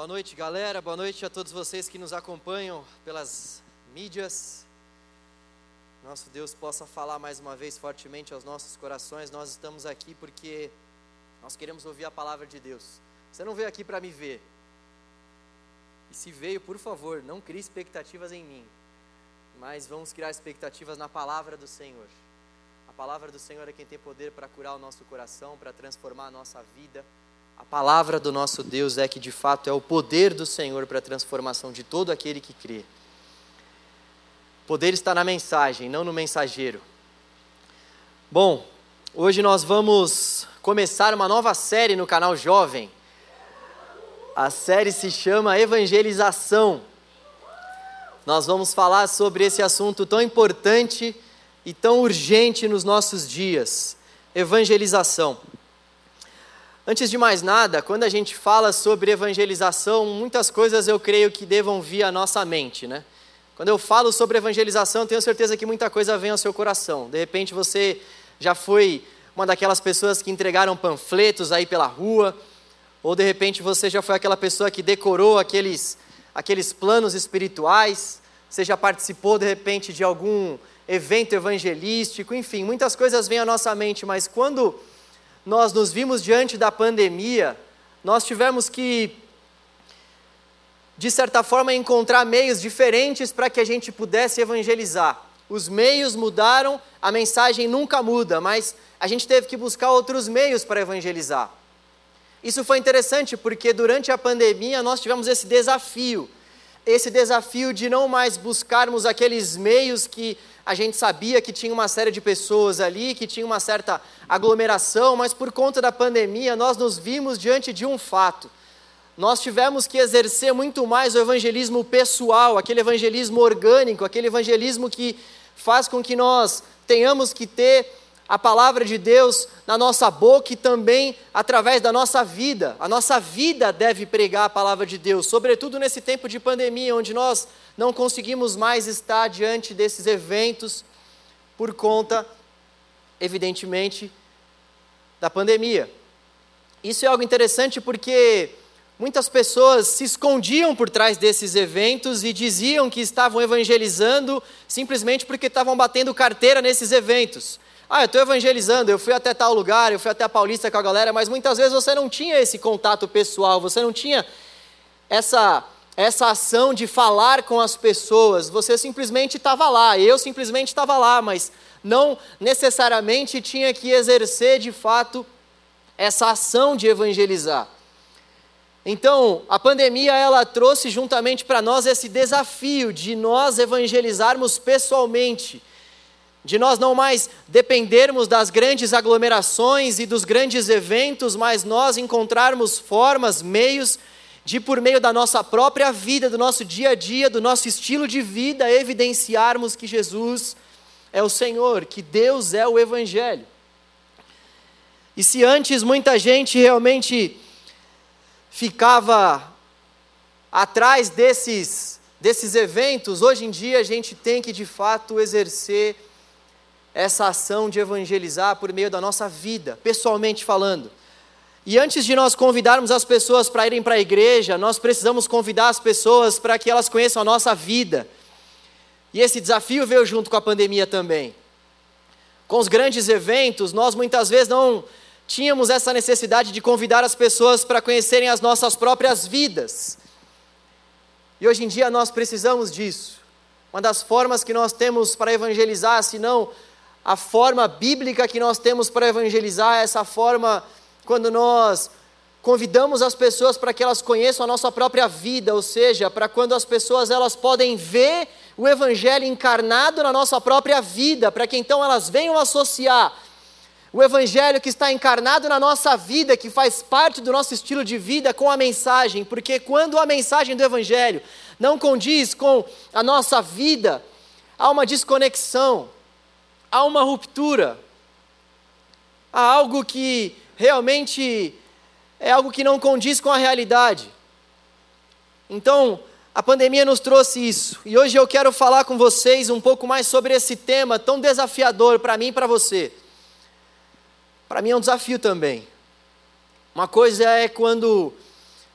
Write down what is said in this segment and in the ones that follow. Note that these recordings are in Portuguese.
Boa noite, galera. Boa noite a todos vocês que nos acompanham pelas mídias. Nosso Deus possa falar mais uma vez fortemente aos nossos corações. Nós estamos aqui porque nós queremos ouvir a palavra de Deus. Você não veio aqui para me ver. E se veio, por favor, não crie expectativas em mim. Mas vamos criar expectativas na palavra do Senhor. A palavra do Senhor é quem tem poder para curar o nosso coração, para transformar a nossa vida. A palavra do nosso Deus é que de fato é o poder do Senhor para a transformação de todo aquele que crê. O poder está na mensagem, não no mensageiro. Bom, hoje nós vamos começar uma nova série no canal Jovem. A série se chama Evangelização. Nós vamos falar sobre esse assunto tão importante e tão urgente nos nossos dias: evangelização. Antes de mais nada, quando a gente fala sobre evangelização, muitas coisas eu creio que devam vir à nossa mente, né? Quando eu falo sobre evangelização, tenho certeza que muita coisa vem ao seu coração. De repente você já foi uma daquelas pessoas que entregaram panfletos aí pela rua, ou de repente você já foi aquela pessoa que decorou aqueles, aqueles planos espirituais, você já participou de repente de algum evento evangelístico, enfim, muitas coisas vêm à nossa mente, mas quando nós nos vimos diante da pandemia, nós tivemos que, de certa forma, encontrar meios diferentes para que a gente pudesse evangelizar. Os meios mudaram, a mensagem nunca muda, mas a gente teve que buscar outros meios para evangelizar. Isso foi interessante porque durante a pandemia nós tivemos esse desafio, esse desafio de não mais buscarmos aqueles meios que a gente sabia que tinha uma série de pessoas ali, que tinha uma certa aglomeração, mas por conta da pandemia nós nos vimos diante de um fato. Nós tivemos que exercer muito mais o evangelismo pessoal, aquele evangelismo orgânico, aquele evangelismo que faz com que nós tenhamos que ter a palavra de Deus na nossa boca e também através da nossa vida. A nossa vida deve pregar a palavra de Deus, sobretudo nesse tempo de pandemia, onde nós não conseguimos mais estar diante desses eventos por conta, evidentemente, da pandemia. Isso é algo interessante porque muitas pessoas se escondiam por trás desses eventos e diziam que estavam evangelizando simplesmente porque estavam batendo carteira nesses eventos. Ah, eu estou evangelizando, eu fui até tal lugar, eu fui até a Paulista com a galera, mas muitas vezes você não tinha esse contato pessoal, você não tinha essa, essa ação de falar com as pessoas, você simplesmente estava lá, eu simplesmente estava lá, mas não necessariamente tinha que exercer de fato essa ação de evangelizar. Então, a pandemia ela trouxe juntamente para nós esse desafio de nós evangelizarmos pessoalmente de nós não mais dependermos das grandes aglomerações e dos grandes eventos, mas nós encontrarmos formas, meios por meio da nossa própria vida, do nosso dia a dia, do nosso estilo de vida, evidenciarmos que Jesus é o Senhor, que Deus é o Evangelho. E se antes muita gente realmente ficava atrás desses, desses eventos, hoje em dia a gente tem que de fato exercer essa ação de evangelizar por meio da nossa vida, pessoalmente falando. E antes de nós convidarmos as pessoas para irem para a igreja, nós precisamos convidar as pessoas para que elas conheçam a nossa vida. E esse desafio veio junto com a pandemia também. Com os grandes eventos, nós muitas vezes não tínhamos essa necessidade de convidar as pessoas para conhecerem as nossas próprias vidas. E hoje em dia nós precisamos disso. Uma das formas que nós temos para evangelizar, se não a forma bíblica que nós temos para evangelizar, essa forma quando nós convidamos as pessoas para que elas conheçam a nossa própria vida, ou seja, para quando as pessoas elas podem ver o evangelho encarnado na nossa própria vida, para que então elas venham associar o evangelho que está encarnado na nossa vida, que faz parte do nosso estilo de vida com a mensagem, porque quando a mensagem do evangelho não condiz com a nossa vida, há uma desconexão há uma ruptura, há algo que realmente é algo que não condiz com a realidade. Então, a pandemia nos trouxe isso, e hoje eu quero falar com vocês um pouco mais sobre esse tema tão desafiador para mim e para você. Para mim é um desafio também. Uma coisa é quando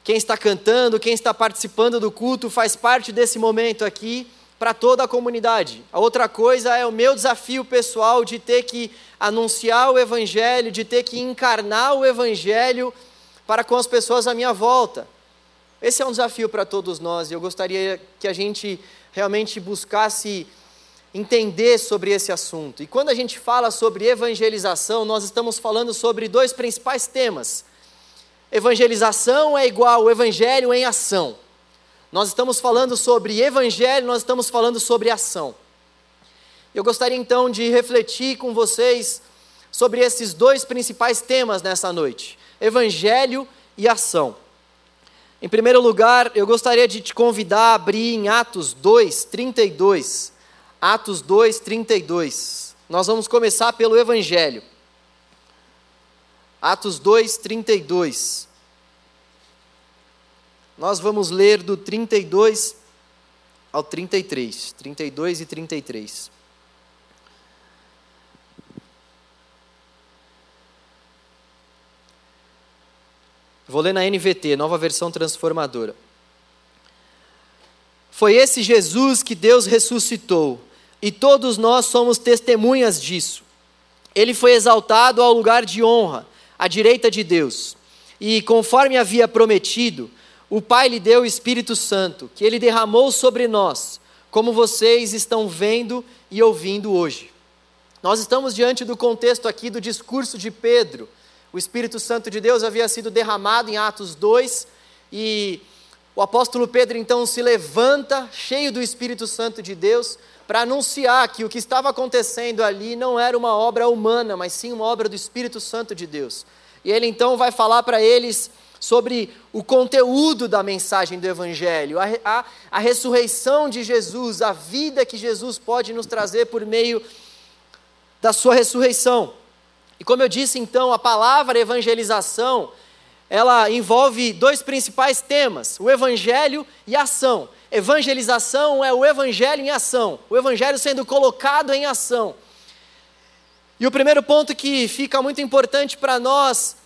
quem está cantando, quem está participando do culto faz parte desse momento aqui para toda a comunidade. A outra coisa é o meu desafio pessoal de ter que anunciar o Evangelho, de ter que encarnar o Evangelho para com as pessoas à minha volta. Esse é um desafio para todos nós e eu gostaria que a gente realmente buscasse entender sobre esse assunto. E quando a gente fala sobre evangelização, nós estamos falando sobre dois principais temas evangelização é igual ao evangelho em ação. Nós estamos falando sobre evangelho, nós estamos falando sobre ação. Eu gostaria então de refletir com vocês sobre esses dois principais temas nessa noite: evangelho e ação. Em primeiro lugar, eu gostaria de te convidar a abrir em Atos 2, 32. Atos 2, 32. Nós vamos começar pelo evangelho. Atos 2, 32. Nós vamos ler do 32 ao 33. 32 e 33. Vou ler na NVT, nova versão transformadora. Foi esse Jesus que Deus ressuscitou, e todos nós somos testemunhas disso. Ele foi exaltado ao lugar de honra à direita de Deus. E conforme havia prometido, o Pai lhe deu o Espírito Santo, que ele derramou sobre nós, como vocês estão vendo e ouvindo hoje. Nós estamos diante do contexto aqui do discurso de Pedro. O Espírito Santo de Deus havia sido derramado em Atos 2 e o apóstolo Pedro então se levanta, cheio do Espírito Santo de Deus, para anunciar que o que estava acontecendo ali não era uma obra humana, mas sim uma obra do Espírito Santo de Deus. E ele então vai falar para eles sobre o conteúdo da mensagem do Evangelho, a, a, a, ressurreição de Jesus, a vida que Jesus pode nos trazer por meio da sua ressurreição. E como eu disse então, a palavra evangelização, ela envolve dois principais temas: o Evangelho e a ação. Evangelização é o Evangelho em ação, o Evangelho sendo colocado em ação. E o primeiro ponto que fica muito importante para nós,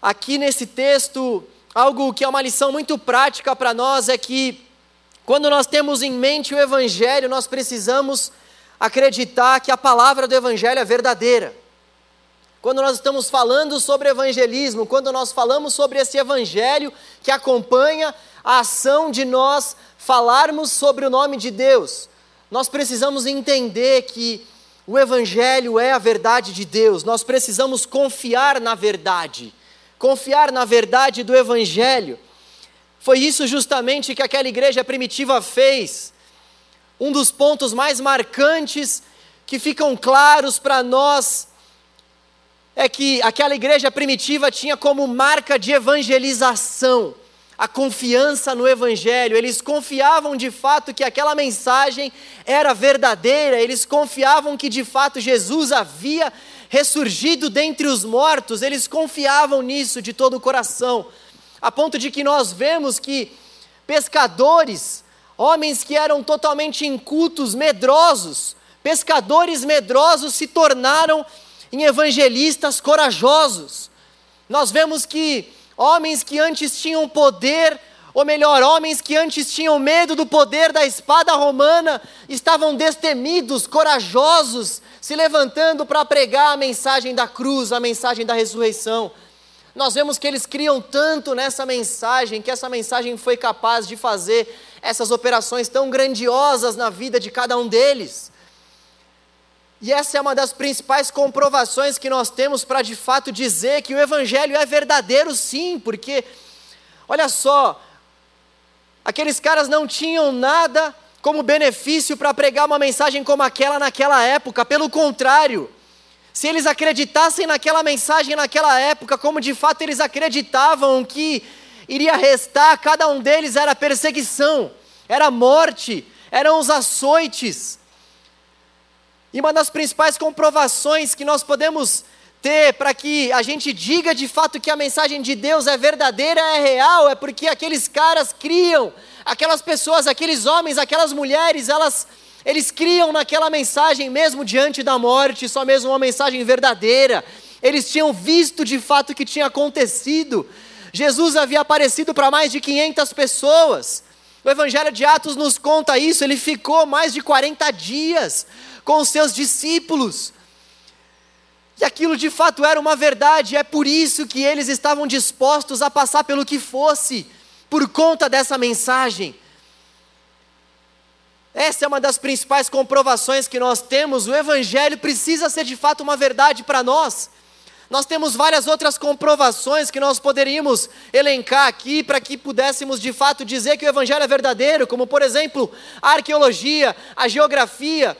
aqui nesse texto, algo que é uma lição muito prática para nós, é que quando nós temos em mente o Evangelho, nós precisamos acreditar que a palavra do Evangelho é verdadeira. Quando nós estamos falando sobre evangelismo, quando nós falamos sobre esse evangelho que acompanha a ação de nós falarmos sobre o nome de Deus, nós precisamos entender que o evangelho é a verdade de Deus, nós precisamos confiar na verdade, confiar na verdade do evangelho. Foi isso justamente que aquela igreja primitiva fez. Um dos pontos mais marcantes que ficam claros para nós é que aquela igreja primitiva tinha como marca de evangelização a confiança no Evangelho, eles confiavam de fato que aquela mensagem era verdadeira, eles confiavam que de fato Jesus havia ressurgido dentre os mortos, eles confiavam nisso de todo o coração, a ponto de que nós vemos que pescadores, homens que eram totalmente incultos, medrosos, pescadores medrosos se tornaram em evangelistas corajosos. Nós vemos que homens que antes tinham poder, ou melhor, homens que antes tinham medo do poder da espada romana, estavam destemidos, corajosos, se levantando para pregar a mensagem da cruz, a mensagem da ressurreição. Nós vemos que eles criam tanto nessa mensagem, que essa mensagem foi capaz de fazer essas operações tão grandiosas na vida de cada um deles. E essa é uma das principais comprovações que nós temos para de fato dizer que o Evangelho é verdadeiro, sim, porque, olha só, aqueles caras não tinham nada como benefício para pregar uma mensagem como aquela naquela época, pelo contrário, se eles acreditassem naquela mensagem naquela época, como de fato eles acreditavam que iria restar, cada um deles era perseguição, era morte, eram os açoites. E uma das principais comprovações que nós podemos ter para que a gente diga de fato que a mensagem de Deus é verdadeira, é real, é porque aqueles caras criam, aquelas pessoas, aqueles homens, aquelas mulheres, elas eles criam naquela mensagem mesmo diante da morte, só mesmo uma mensagem verdadeira. Eles tinham visto de fato o que tinha acontecido. Jesus havia aparecido para mais de 500 pessoas. O Evangelho de Atos nos conta isso. Ele ficou mais de 40 dias com os seus discípulos. E aquilo de fato era uma verdade, é por isso que eles estavam dispostos a passar pelo que fosse, por conta dessa mensagem. Essa é uma das principais comprovações que nós temos. O Evangelho precisa ser de fato uma verdade para nós. Nós temos várias outras comprovações que nós poderíamos elencar aqui para que pudéssemos de fato dizer que o Evangelho é verdadeiro, como por exemplo a arqueologia, a geografia,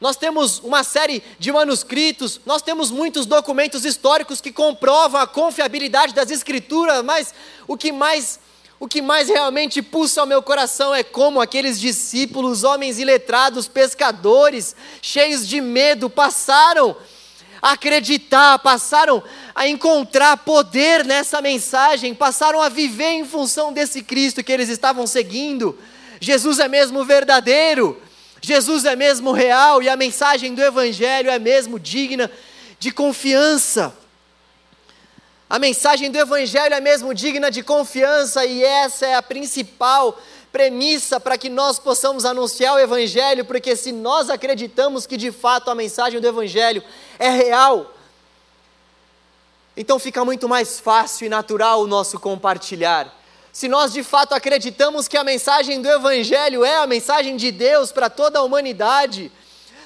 nós temos uma série de manuscritos, nós temos muitos documentos históricos que comprovam a confiabilidade das escrituras, mas o que mais o que mais realmente pulsa ao meu coração é como aqueles discípulos, homens iletrados, pescadores, cheios de medo, passaram a acreditar, passaram a encontrar poder nessa mensagem, passaram a viver em função desse Cristo que eles estavam seguindo. Jesus é mesmo verdadeiro. Jesus é mesmo real e a mensagem do Evangelho é mesmo digna de confiança. A mensagem do Evangelho é mesmo digna de confiança e essa é a principal premissa para que nós possamos anunciar o Evangelho, porque se nós acreditamos que de fato a mensagem do Evangelho é real, então fica muito mais fácil e natural o nosso compartilhar se nós de fato acreditamos que a mensagem do Evangelho é a mensagem de Deus para toda a humanidade,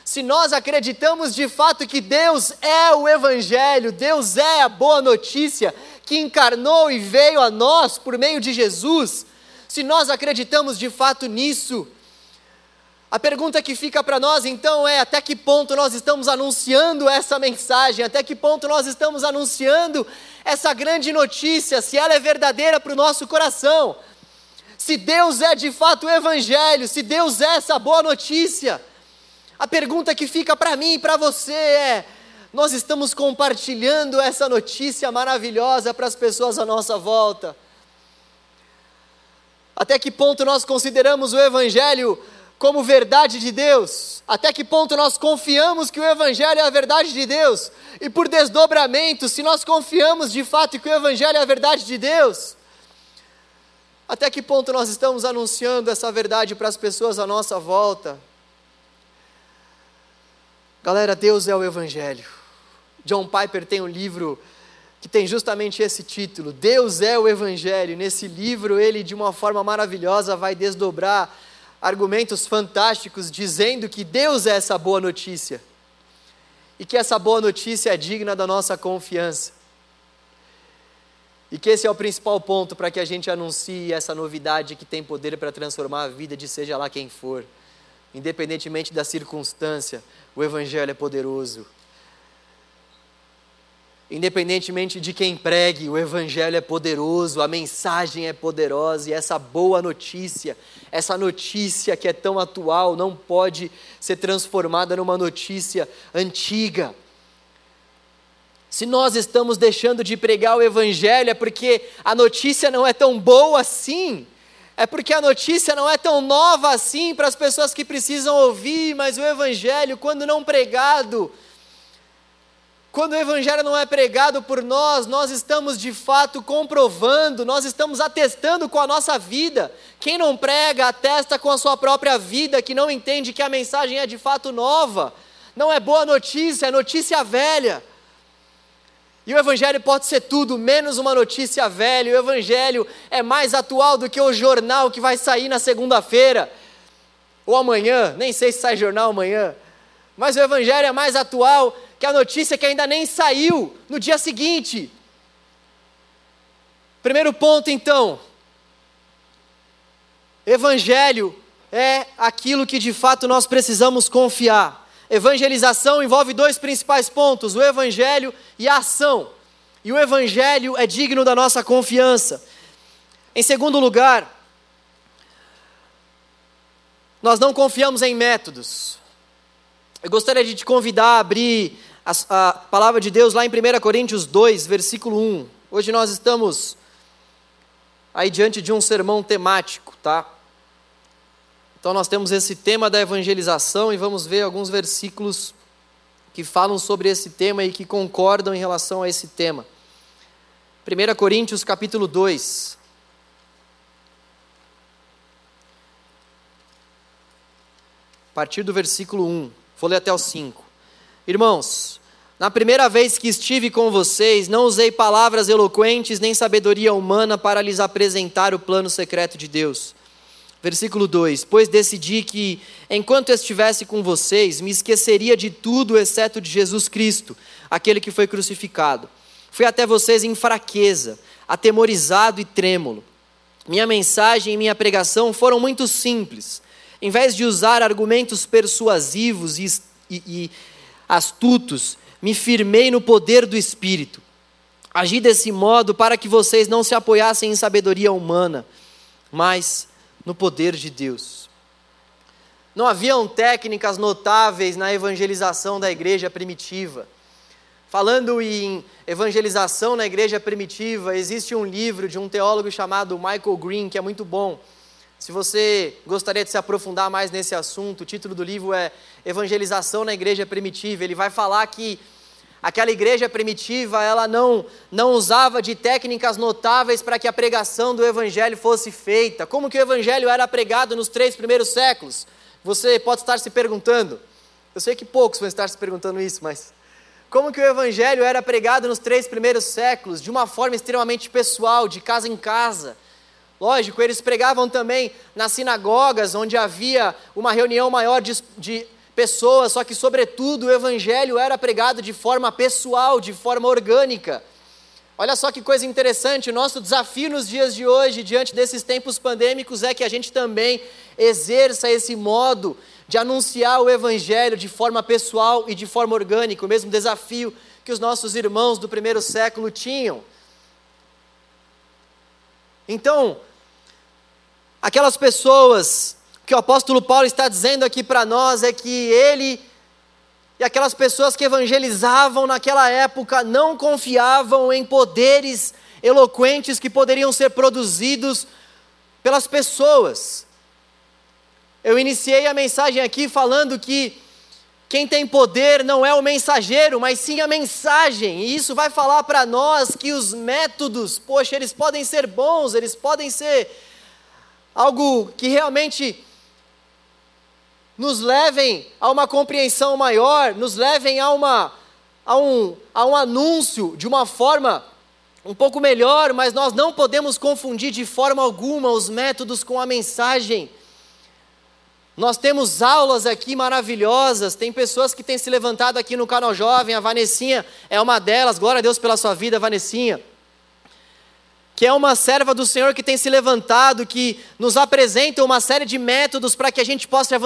se nós acreditamos de fato que Deus é o Evangelho, Deus é a boa notícia que encarnou e veio a nós por meio de Jesus, se nós acreditamos de fato nisso, a pergunta que fica para nós então é: até que ponto nós estamos anunciando essa mensagem? Até que ponto nós estamos anunciando essa grande notícia? Se ela é verdadeira para o nosso coração? Se Deus é de fato o Evangelho, se Deus é essa boa notícia? A pergunta que fica para mim e para você é: nós estamos compartilhando essa notícia maravilhosa para as pessoas à nossa volta? Até que ponto nós consideramos o Evangelho como verdade de Deus? Até que ponto nós confiamos que o Evangelho é a verdade de Deus? E por desdobramento, se nós confiamos de fato que o Evangelho é a verdade de Deus, até que ponto nós estamos anunciando essa verdade para as pessoas à nossa volta? Galera, Deus é o Evangelho. John Piper tem um livro que tem justamente esse título: Deus é o Evangelho. Nesse livro, ele, de uma forma maravilhosa, vai desdobrar argumentos fantásticos dizendo que Deus é essa boa notícia e que essa boa notícia é digna da nossa confiança. E que esse é o principal ponto para que a gente anuncie essa novidade que tem poder para transformar a vida de seja lá quem for. Independentemente da circunstância, o Evangelho é poderoso. Independentemente de quem pregue, o Evangelho é poderoso, a mensagem é poderosa e essa boa notícia, essa notícia que é tão atual, não pode ser transformada numa notícia antiga. Se nós estamos deixando de pregar o Evangelho, é porque a notícia não é tão boa assim, é porque a notícia não é tão nova assim para as pessoas que precisam ouvir, mas o Evangelho, quando não pregado, quando o Evangelho não é pregado por nós, nós estamos de fato comprovando, nós estamos atestando com a nossa vida. Quem não prega, atesta com a sua própria vida, que não entende que a mensagem é de fato nova. Não é boa notícia, é notícia velha. E o Evangelho pode ser tudo, menos uma notícia velha. O Evangelho é mais atual do que o jornal que vai sair na segunda-feira, ou amanhã, nem sei se sai jornal amanhã. Mas o Evangelho é mais atual que a notícia que ainda nem saiu no dia seguinte. Primeiro ponto, então, Evangelho é aquilo que de fato nós precisamos confiar. Evangelização envolve dois principais pontos: o Evangelho e a ação. E o Evangelho é digno da nossa confiança. Em segundo lugar, nós não confiamos em métodos. Eu gostaria de te convidar a abrir a, a palavra de Deus lá em 1 Coríntios 2, versículo 1. Hoje nós estamos aí diante de um sermão temático, tá? Então nós temos esse tema da evangelização e vamos ver alguns versículos que falam sobre esse tema e que concordam em relação a esse tema. 1 Coríntios capítulo 2. A partir do versículo 1, vou ler até o 5. Irmãos, na primeira vez que estive com vocês, não usei palavras eloquentes nem sabedoria humana para lhes apresentar o plano secreto de Deus. Versículo 2: Pois decidi que, enquanto estivesse com vocês, me esqueceria de tudo exceto de Jesus Cristo, aquele que foi crucificado. Fui até vocês em fraqueza, atemorizado e trêmulo. Minha mensagem e minha pregação foram muito simples. Em vez de usar argumentos persuasivos e, e, e astutos, me firmei no poder do Espírito. Agi desse modo para que vocês não se apoiassem em sabedoria humana, mas no poder de Deus. Não haviam técnicas notáveis na evangelização da igreja primitiva. Falando em evangelização na igreja primitiva, existe um livro de um teólogo chamado Michael Green, que é muito bom. Se você gostaria de se aprofundar mais nesse assunto, o título do livro é Evangelização na Igreja Primitiva. Ele vai falar que aquela igreja primitiva, ela não, não usava de técnicas notáveis para que a pregação do evangelho fosse feita. Como que o evangelho era pregado nos três primeiros séculos? Você pode estar se perguntando. Eu sei que poucos vão estar se perguntando isso, mas como que o evangelho era pregado nos três primeiros séculos, de uma forma extremamente pessoal, de casa em casa. Lógico, eles pregavam também nas sinagogas, onde havia uma reunião maior de, de pessoas, só que, sobretudo, o evangelho era pregado de forma pessoal, de forma orgânica. Olha só que coisa interessante, o nosso desafio nos dias de hoje, diante desses tempos pandêmicos, é que a gente também exerça esse modo de anunciar o Evangelho de forma pessoal e de forma orgânica, o mesmo desafio que os nossos irmãos do primeiro século tinham. Então, aquelas pessoas que o apóstolo Paulo está dizendo aqui para nós é que ele e aquelas pessoas que evangelizavam naquela época não confiavam em poderes eloquentes que poderiam ser produzidos pelas pessoas. Eu iniciei a mensagem aqui falando que quem tem poder não é o mensageiro, mas sim a mensagem. E isso vai falar para nós que os métodos, poxa, eles podem ser bons, eles podem ser algo que realmente nos levem a uma compreensão maior, nos levem a, uma, a, um, a um anúncio de uma forma um pouco melhor, mas nós não podemos confundir de forma alguma os métodos com a mensagem. Nós temos aulas aqui maravilhosas, tem pessoas que têm se levantado aqui no canal Jovem, a Vanessinha é uma delas, glória a Deus pela sua vida, Vanessinha. Que é uma serva do Senhor que tem se levantado, que nos apresenta uma série de métodos para que a gente possa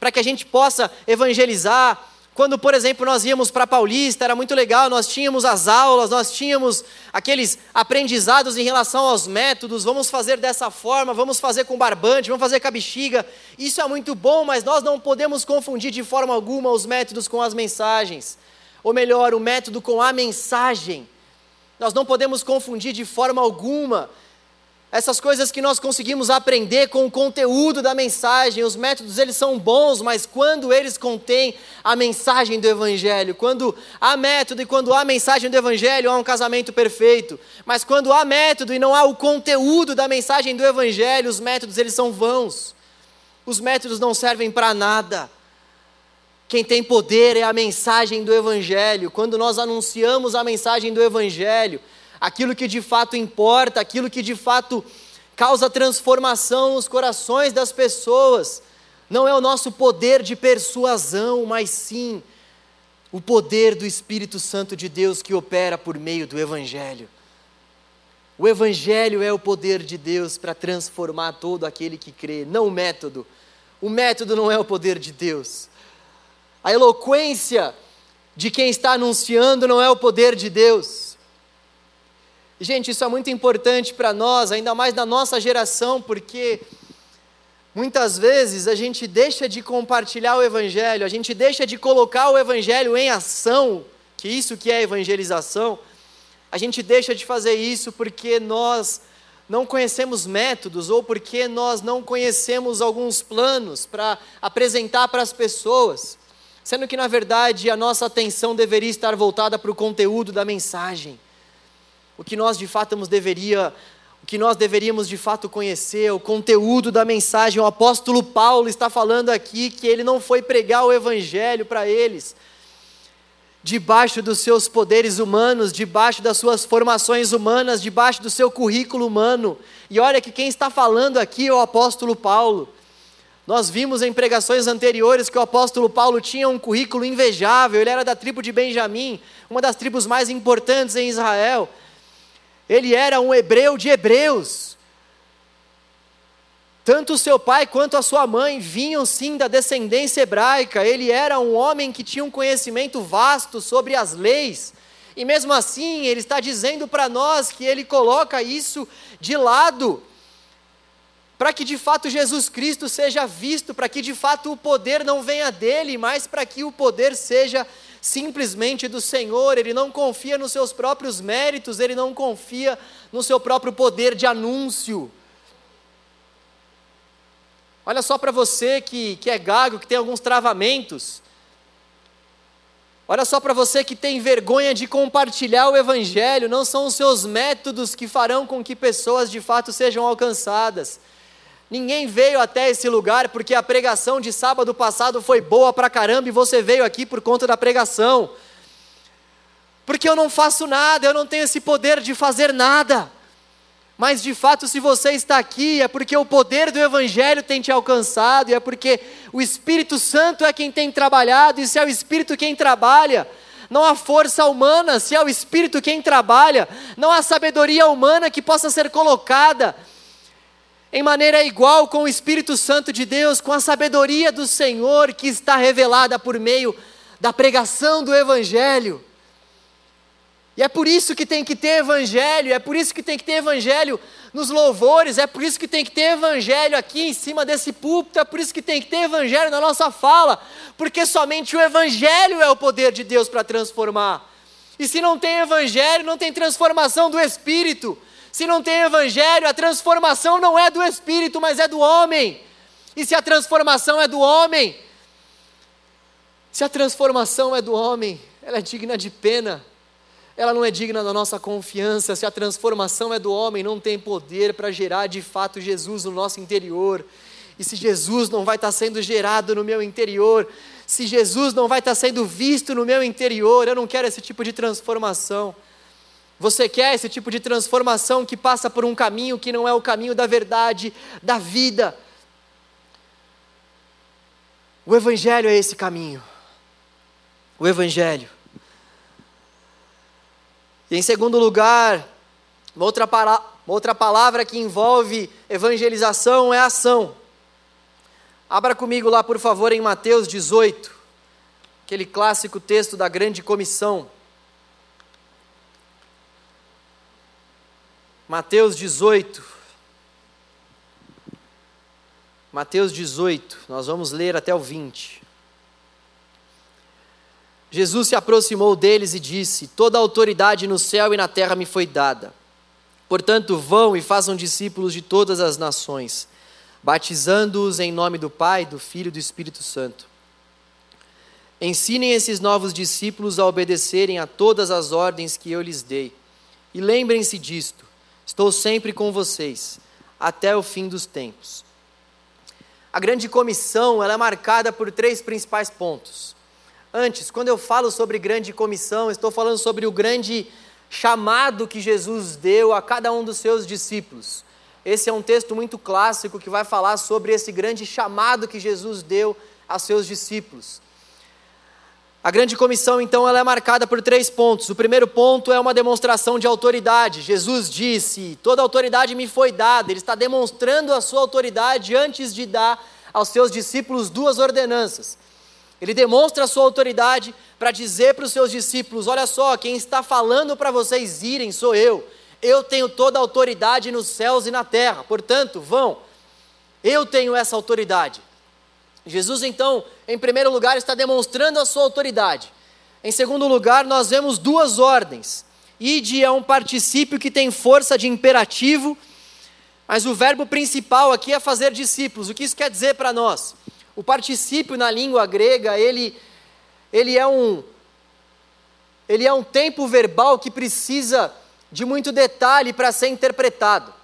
para que a gente possa evangelizar, quando, por exemplo, nós íamos para Paulista, era muito legal, nós tínhamos as aulas, nós tínhamos aqueles aprendizados em relação aos métodos, vamos fazer dessa forma, vamos fazer com barbante, vamos fazer com a bexiga. Isso é muito bom, mas nós não podemos confundir de forma alguma os métodos com as mensagens. Ou melhor, o método com a mensagem. Nós não podemos confundir de forma alguma essas coisas que nós conseguimos aprender com o conteúdo da mensagem, os métodos eles são bons, mas quando eles contêm a mensagem do evangelho, quando há método e quando há mensagem do evangelho, há um casamento perfeito. Mas quando há método e não há o conteúdo da mensagem do evangelho, os métodos eles são vãos. Os métodos não servem para nada. Quem tem poder é a mensagem do evangelho. Quando nós anunciamos a mensagem do evangelho, aquilo que de fato importa, aquilo que de fato causa transformação nos corações das pessoas. Não é o nosso poder de persuasão, mas sim o poder do Espírito Santo de Deus que opera por meio do Evangelho. O Evangelho é o poder de Deus para transformar todo aquele que crê, não o método. O método não é o poder de Deus. A eloquência de quem está anunciando não é o poder de Deus. Gente, isso é muito importante para nós, ainda mais na nossa geração, porque muitas vezes a gente deixa de compartilhar o Evangelho, a gente deixa de colocar o Evangelho em ação, que isso que é evangelização, a gente deixa de fazer isso porque nós não conhecemos métodos ou porque nós não conhecemos alguns planos para apresentar para as pessoas, sendo que na verdade a nossa atenção deveria estar voltada para o conteúdo da mensagem. O que nós de fato deveria, o que nós deveríamos de fato conhecer, o conteúdo da mensagem. O apóstolo Paulo está falando aqui que ele não foi pregar o evangelho para eles debaixo dos seus poderes humanos, debaixo das suas formações humanas, debaixo do seu currículo humano. E olha que quem está falando aqui é o apóstolo Paulo. Nós vimos em pregações anteriores que o apóstolo Paulo tinha um currículo invejável, ele era da tribo de Benjamim, uma das tribos mais importantes em Israel. Ele era um hebreu de hebreus. Tanto seu pai quanto a sua mãe vinham sim da descendência hebraica. Ele era um homem que tinha um conhecimento vasto sobre as leis. E mesmo assim, ele está dizendo para nós que ele coloca isso de lado para que de fato Jesus Cristo seja visto, para que de fato o poder não venha dele, mas para que o poder seja simplesmente do Senhor. Ele não confia nos seus próprios méritos, ele não confia no seu próprio poder de anúncio. Olha só para você que, que é gago, que tem alguns travamentos. Olha só para você que tem vergonha de compartilhar o Evangelho, não são os seus métodos que farão com que pessoas de fato sejam alcançadas. Ninguém veio até esse lugar porque a pregação de sábado passado foi boa pra caramba e você veio aqui por conta da pregação. Porque eu não faço nada, eu não tenho esse poder de fazer nada. Mas de fato, se você está aqui, é porque o poder do Evangelho tem te alcançado, e é porque o Espírito Santo é quem tem trabalhado, e se é o Espírito quem trabalha, não há força humana, se é o Espírito quem trabalha, não há sabedoria humana que possa ser colocada em maneira igual com o Espírito Santo de Deus, com a sabedoria do Senhor que está revelada por meio da pregação do Evangelho. E é por isso que tem que ter Evangelho, é por isso que tem que ter Evangelho nos louvores, é por isso que tem que ter Evangelho aqui em cima desse púlpito, é por isso que tem que ter Evangelho na nossa fala, porque somente o Evangelho é o poder de Deus para transformar. E se não tem Evangelho, não tem transformação do Espírito. Se não tem evangelho, a transformação não é do espírito, mas é do homem. E se a transformação é do homem, se a transformação é do homem, ela é digna de pena. Ela não é digna da nossa confiança. Se a transformação é do homem, não tem poder para gerar de fato Jesus no nosso interior. E se Jesus não vai estar sendo gerado no meu interior, se Jesus não vai estar sendo visto no meu interior, eu não quero esse tipo de transformação. Você quer esse tipo de transformação que passa por um caminho que não é o caminho da verdade, da vida. O Evangelho é esse caminho. O Evangelho. E em segundo lugar, uma outra, para, uma outra palavra que envolve evangelização é ação. Abra comigo lá, por favor, em Mateus 18, aquele clássico texto da grande comissão. Mateus 18. Mateus 18, nós vamos ler até o 20. Jesus se aproximou deles e disse: Toda a autoridade no céu e na terra me foi dada. Portanto, vão e façam discípulos de todas as nações, batizando-os em nome do Pai, do Filho e do Espírito Santo. Ensinem esses novos discípulos a obedecerem a todas as ordens que eu lhes dei. E lembrem-se disto: Estou sempre com vocês, até o fim dos tempos. A grande comissão ela é marcada por três principais pontos. Antes, quando eu falo sobre grande comissão, estou falando sobre o grande chamado que Jesus deu a cada um dos seus discípulos. Esse é um texto muito clássico que vai falar sobre esse grande chamado que Jesus deu aos seus discípulos. A grande comissão, então, ela é marcada por três pontos. O primeiro ponto é uma demonstração de autoridade. Jesus disse: Toda autoridade me foi dada. Ele está demonstrando a sua autoridade antes de dar aos seus discípulos duas ordenanças. Ele demonstra a sua autoridade para dizer para os seus discípulos: Olha só, quem está falando para vocês irem sou eu. Eu tenho toda a autoridade nos céus e na terra. Portanto, vão. Eu tenho essa autoridade. Jesus, então, em primeiro lugar, está demonstrando a sua autoridade. Em segundo lugar, nós vemos duas ordens. Ide é um particípio que tem força de imperativo, mas o verbo principal aqui é fazer discípulos. O que isso quer dizer para nós? O particípio na língua grega, ele, ele, é um, ele é um tempo verbal que precisa de muito detalhe para ser interpretado.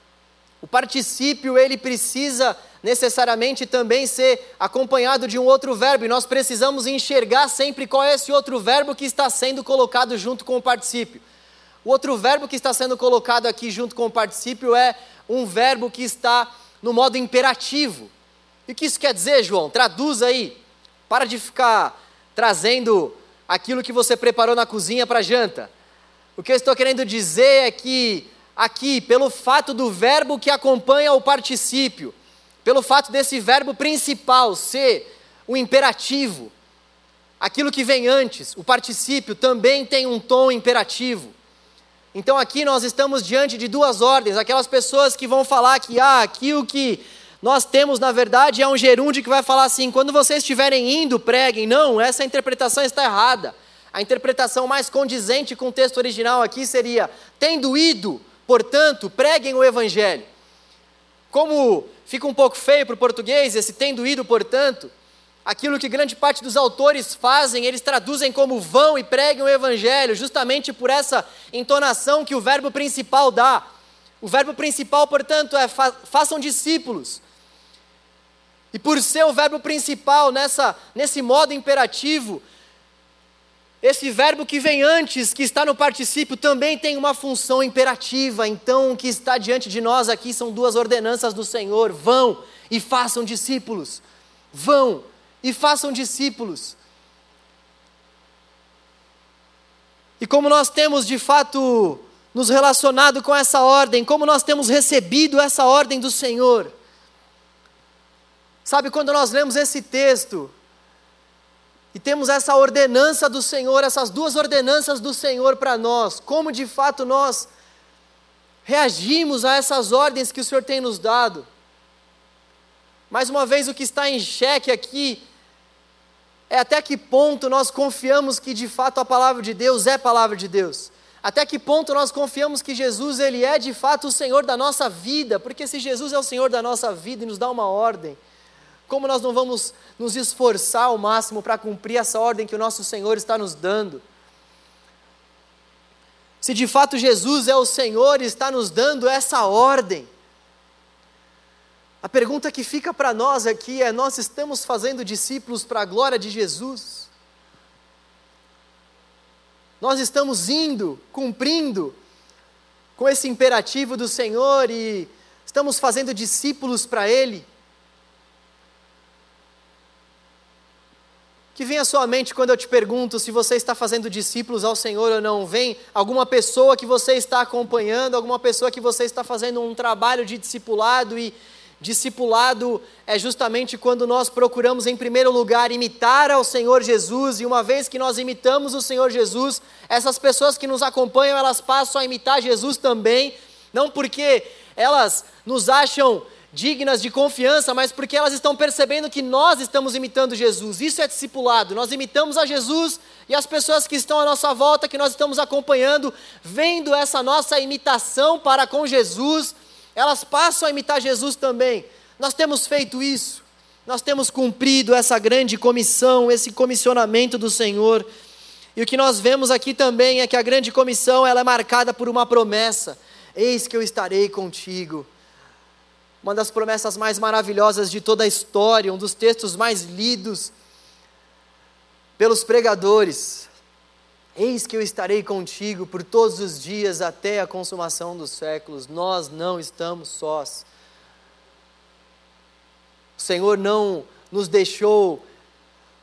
O particípio ele precisa necessariamente também ser acompanhado de um outro verbo, e nós precisamos enxergar sempre qual é esse outro verbo que está sendo colocado junto com o particípio. O outro verbo que está sendo colocado aqui junto com o particípio é um verbo que está no modo imperativo. E o que isso quer dizer, João? Traduz aí. Para de ficar trazendo aquilo que você preparou na cozinha para janta. O que eu estou querendo dizer é que aqui, pelo fato do verbo que acompanha o particípio, pelo fato desse verbo principal ser o imperativo, aquilo que vem antes, o particípio, também tem um tom imperativo. Então aqui nós estamos diante de duas ordens, aquelas pessoas que vão falar que ah, aqui o que nós temos na verdade é um gerúndio que vai falar assim: quando vocês estiverem indo, preguem. Não, essa interpretação está errada. A interpretação mais condizente com o texto original aqui seria: tendo ido, portanto, preguem o evangelho. Como fica um pouco feio para o português esse tendo ido, portanto, aquilo que grande parte dos autores fazem, eles traduzem como vão e preguem o evangelho, justamente por essa entonação que o verbo principal dá. O verbo principal, portanto, é fa façam discípulos. E por ser o verbo principal nessa, nesse modo imperativo, esse verbo que vem antes, que está no particípio, também tem uma função imperativa. Então, o que está diante de nós aqui são duas ordenanças do Senhor: vão e façam discípulos. Vão e façam discípulos. E como nós temos de fato nos relacionado com essa ordem, como nós temos recebido essa ordem do Senhor. Sabe, quando nós lemos esse texto, e temos essa ordenança do Senhor, essas duas ordenanças do Senhor para nós, como de fato nós reagimos a essas ordens que o Senhor tem nos dado. Mais uma vez, o que está em xeque aqui é até que ponto nós confiamos que de fato a palavra de Deus é palavra de Deus. Até que ponto nós confiamos que Jesus ele é de fato o Senhor da nossa vida? Porque se Jesus é o Senhor da nossa vida e nos dá uma ordem, como nós não vamos nos esforçar ao máximo para cumprir essa ordem que o nosso Senhor está nos dando? Se de fato Jesus é o Senhor e está nos dando essa ordem, a pergunta que fica para nós aqui é: nós estamos fazendo discípulos para a glória de Jesus? Nós estamos indo, cumprindo com esse imperativo do Senhor e estamos fazendo discípulos para Ele? Que vem à sua mente quando eu te pergunto se você está fazendo discípulos ao Senhor ou não? Vem alguma pessoa que você está acompanhando, alguma pessoa que você está fazendo um trabalho de discipulado e discipulado é justamente quando nós procuramos em primeiro lugar imitar ao Senhor Jesus e uma vez que nós imitamos o Senhor Jesus, essas pessoas que nos acompanham, elas passam a imitar Jesus também, não porque elas nos acham dignas de confiança, mas porque elas estão percebendo que nós estamos imitando Jesus. Isso é discipulado. Nós imitamos a Jesus e as pessoas que estão à nossa volta, que nós estamos acompanhando, vendo essa nossa imitação para com Jesus, elas passam a imitar Jesus também. Nós temos feito isso. Nós temos cumprido essa grande comissão, esse comissionamento do Senhor. E o que nós vemos aqui também é que a grande comissão ela é marcada por uma promessa: Eis que eu estarei contigo uma das promessas mais maravilhosas de toda a história, um dos textos mais lidos pelos pregadores. Eis que eu estarei contigo por todos os dias até a consumação dos séculos. Nós não estamos sós. O Senhor não nos deixou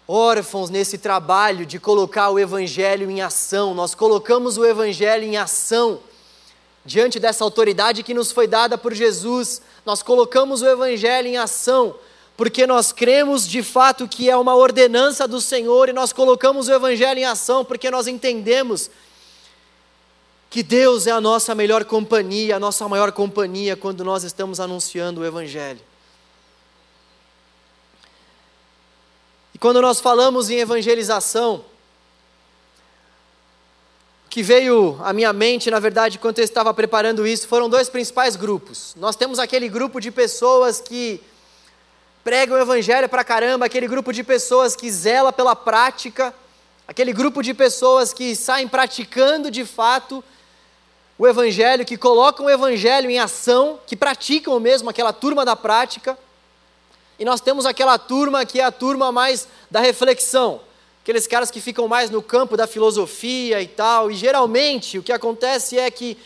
órfãos nesse trabalho de colocar o Evangelho em ação. Nós colocamos o Evangelho em ação diante dessa autoridade que nos foi dada por Jesus nós colocamos o Evangelho em ação, porque nós cremos de fato que é uma ordenança do Senhor e nós colocamos o Evangelho em ação, porque nós entendemos que Deus é a nossa melhor companhia, a nossa maior companhia quando nós estamos anunciando o Evangelho. E quando nós falamos em evangelização, que veio à minha mente, na verdade, quando eu estava preparando isso, foram dois principais grupos. Nós temos aquele grupo de pessoas que pregam o evangelho pra caramba, aquele grupo de pessoas que zela pela prática, aquele grupo de pessoas que saem praticando de fato o evangelho, que colocam o evangelho em ação, que praticam mesmo aquela turma da prática. E nós temos aquela turma que é a turma mais da reflexão, aqueles caras que ficam mais no campo da filosofia e tal. E geralmente o que acontece é que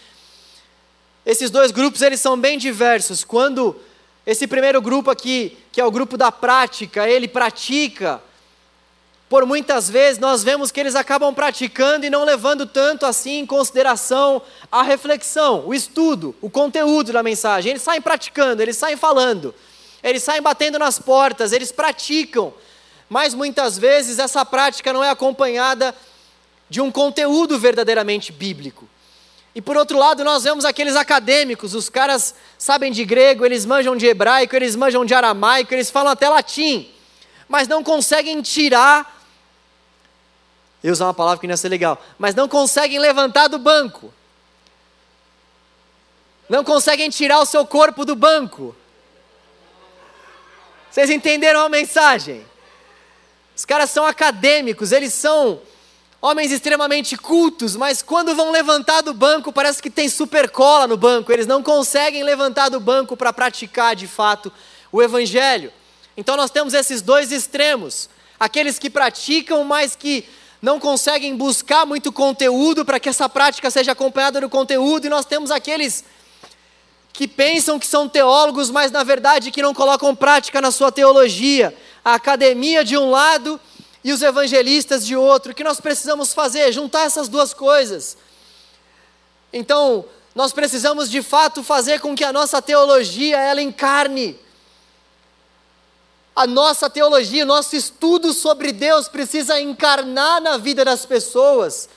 esses dois grupos eles são bem diversos. Quando esse primeiro grupo aqui, que é o grupo da prática, ele pratica por muitas vezes nós vemos que eles acabam praticando e não levando tanto assim em consideração a reflexão, o estudo, o conteúdo da mensagem. Eles saem praticando, eles saem falando, eles saem batendo nas portas, eles praticam, mas muitas vezes essa prática não é acompanhada de um conteúdo verdadeiramente bíblico. E por outro lado, nós vemos aqueles acadêmicos, os caras sabem de grego, eles manjam de hebraico, eles manjam de aramaico, eles falam até latim, mas não conseguem tirar eu usar uma palavra que não ia ser legal, mas não conseguem levantar do banco. Não conseguem tirar o seu corpo do banco. Vocês entenderam a mensagem? Os caras são acadêmicos, eles são homens extremamente cultos, mas quando vão levantar do banco, parece que tem super cola no banco, eles não conseguem levantar do banco para praticar de fato o evangelho. Então nós temos esses dois extremos: aqueles que praticam, mas que não conseguem buscar muito conteúdo para que essa prática seja acompanhada do conteúdo, e nós temos aqueles que pensam que são teólogos, mas na verdade que não colocam prática na sua teologia. A academia de um lado e os evangelistas de outro. O que nós precisamos fazer? Juntar essas duas coisas. Então, nós precisamos de fato fazer com que a nossa teologia ela encarne a nossa teologia, nosso estudo sobre Deus precisa encarnar na vida das pessoas.